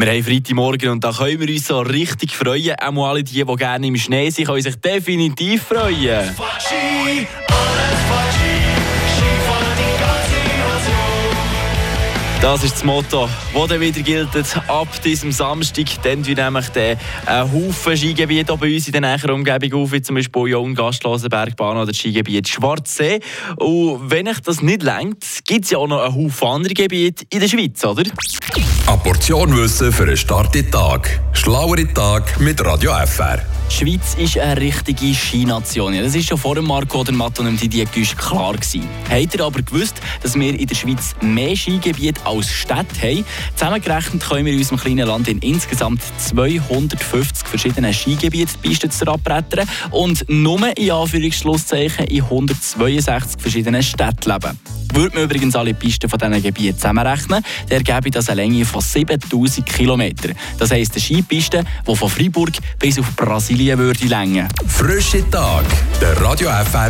Wir haben Freitagmorgen und da können wir uns so richtig freuen. Auch alle die, die gerne im Schnee sind, können sich definitiv freuen. Ski, Das ist das Motto, das dann wieder gilt ab diesem Samstag. Dann wie nämlich der ein Haufen Skigebiete bei uns in der näheren Umgebung auf, wie zum Beispiel Jon Gastlosenbergbahn oder das Skigebiet Schwarzsee. Und wenn euch das nicht lenkt, gibt es ja auch noch einen Haufen andere Gebiete in der Schweiz, oder? Eine Portion Wissen für einen starken Tag. Schlauere Tag mit Radio FR. Die Schweiz ist eine richtige Skination. Das ist schon vor dem Marco oder Matt und Didier Güsch klar gewesen. Habt ihr aber gewusst, dass wir in der Schweiz mehr Skigebiete als Städte haben? Zusammengerechnet können wir in unserem kleinen Land in insgesamt 250 verschiedenen Skigebieten die abbrettern und nur in Anführungsschlusszeichen in 162 verschiedenen Städten leben. Würde man übrigens alle Pisten von diesen Gebieten zusammenrechnen, dann ergebe das eine Länge von 7000 km. Das heisst, eine Skipiste, die von Freiburg bis auf Brasilien würde längen. Frische Tag, der Radio FR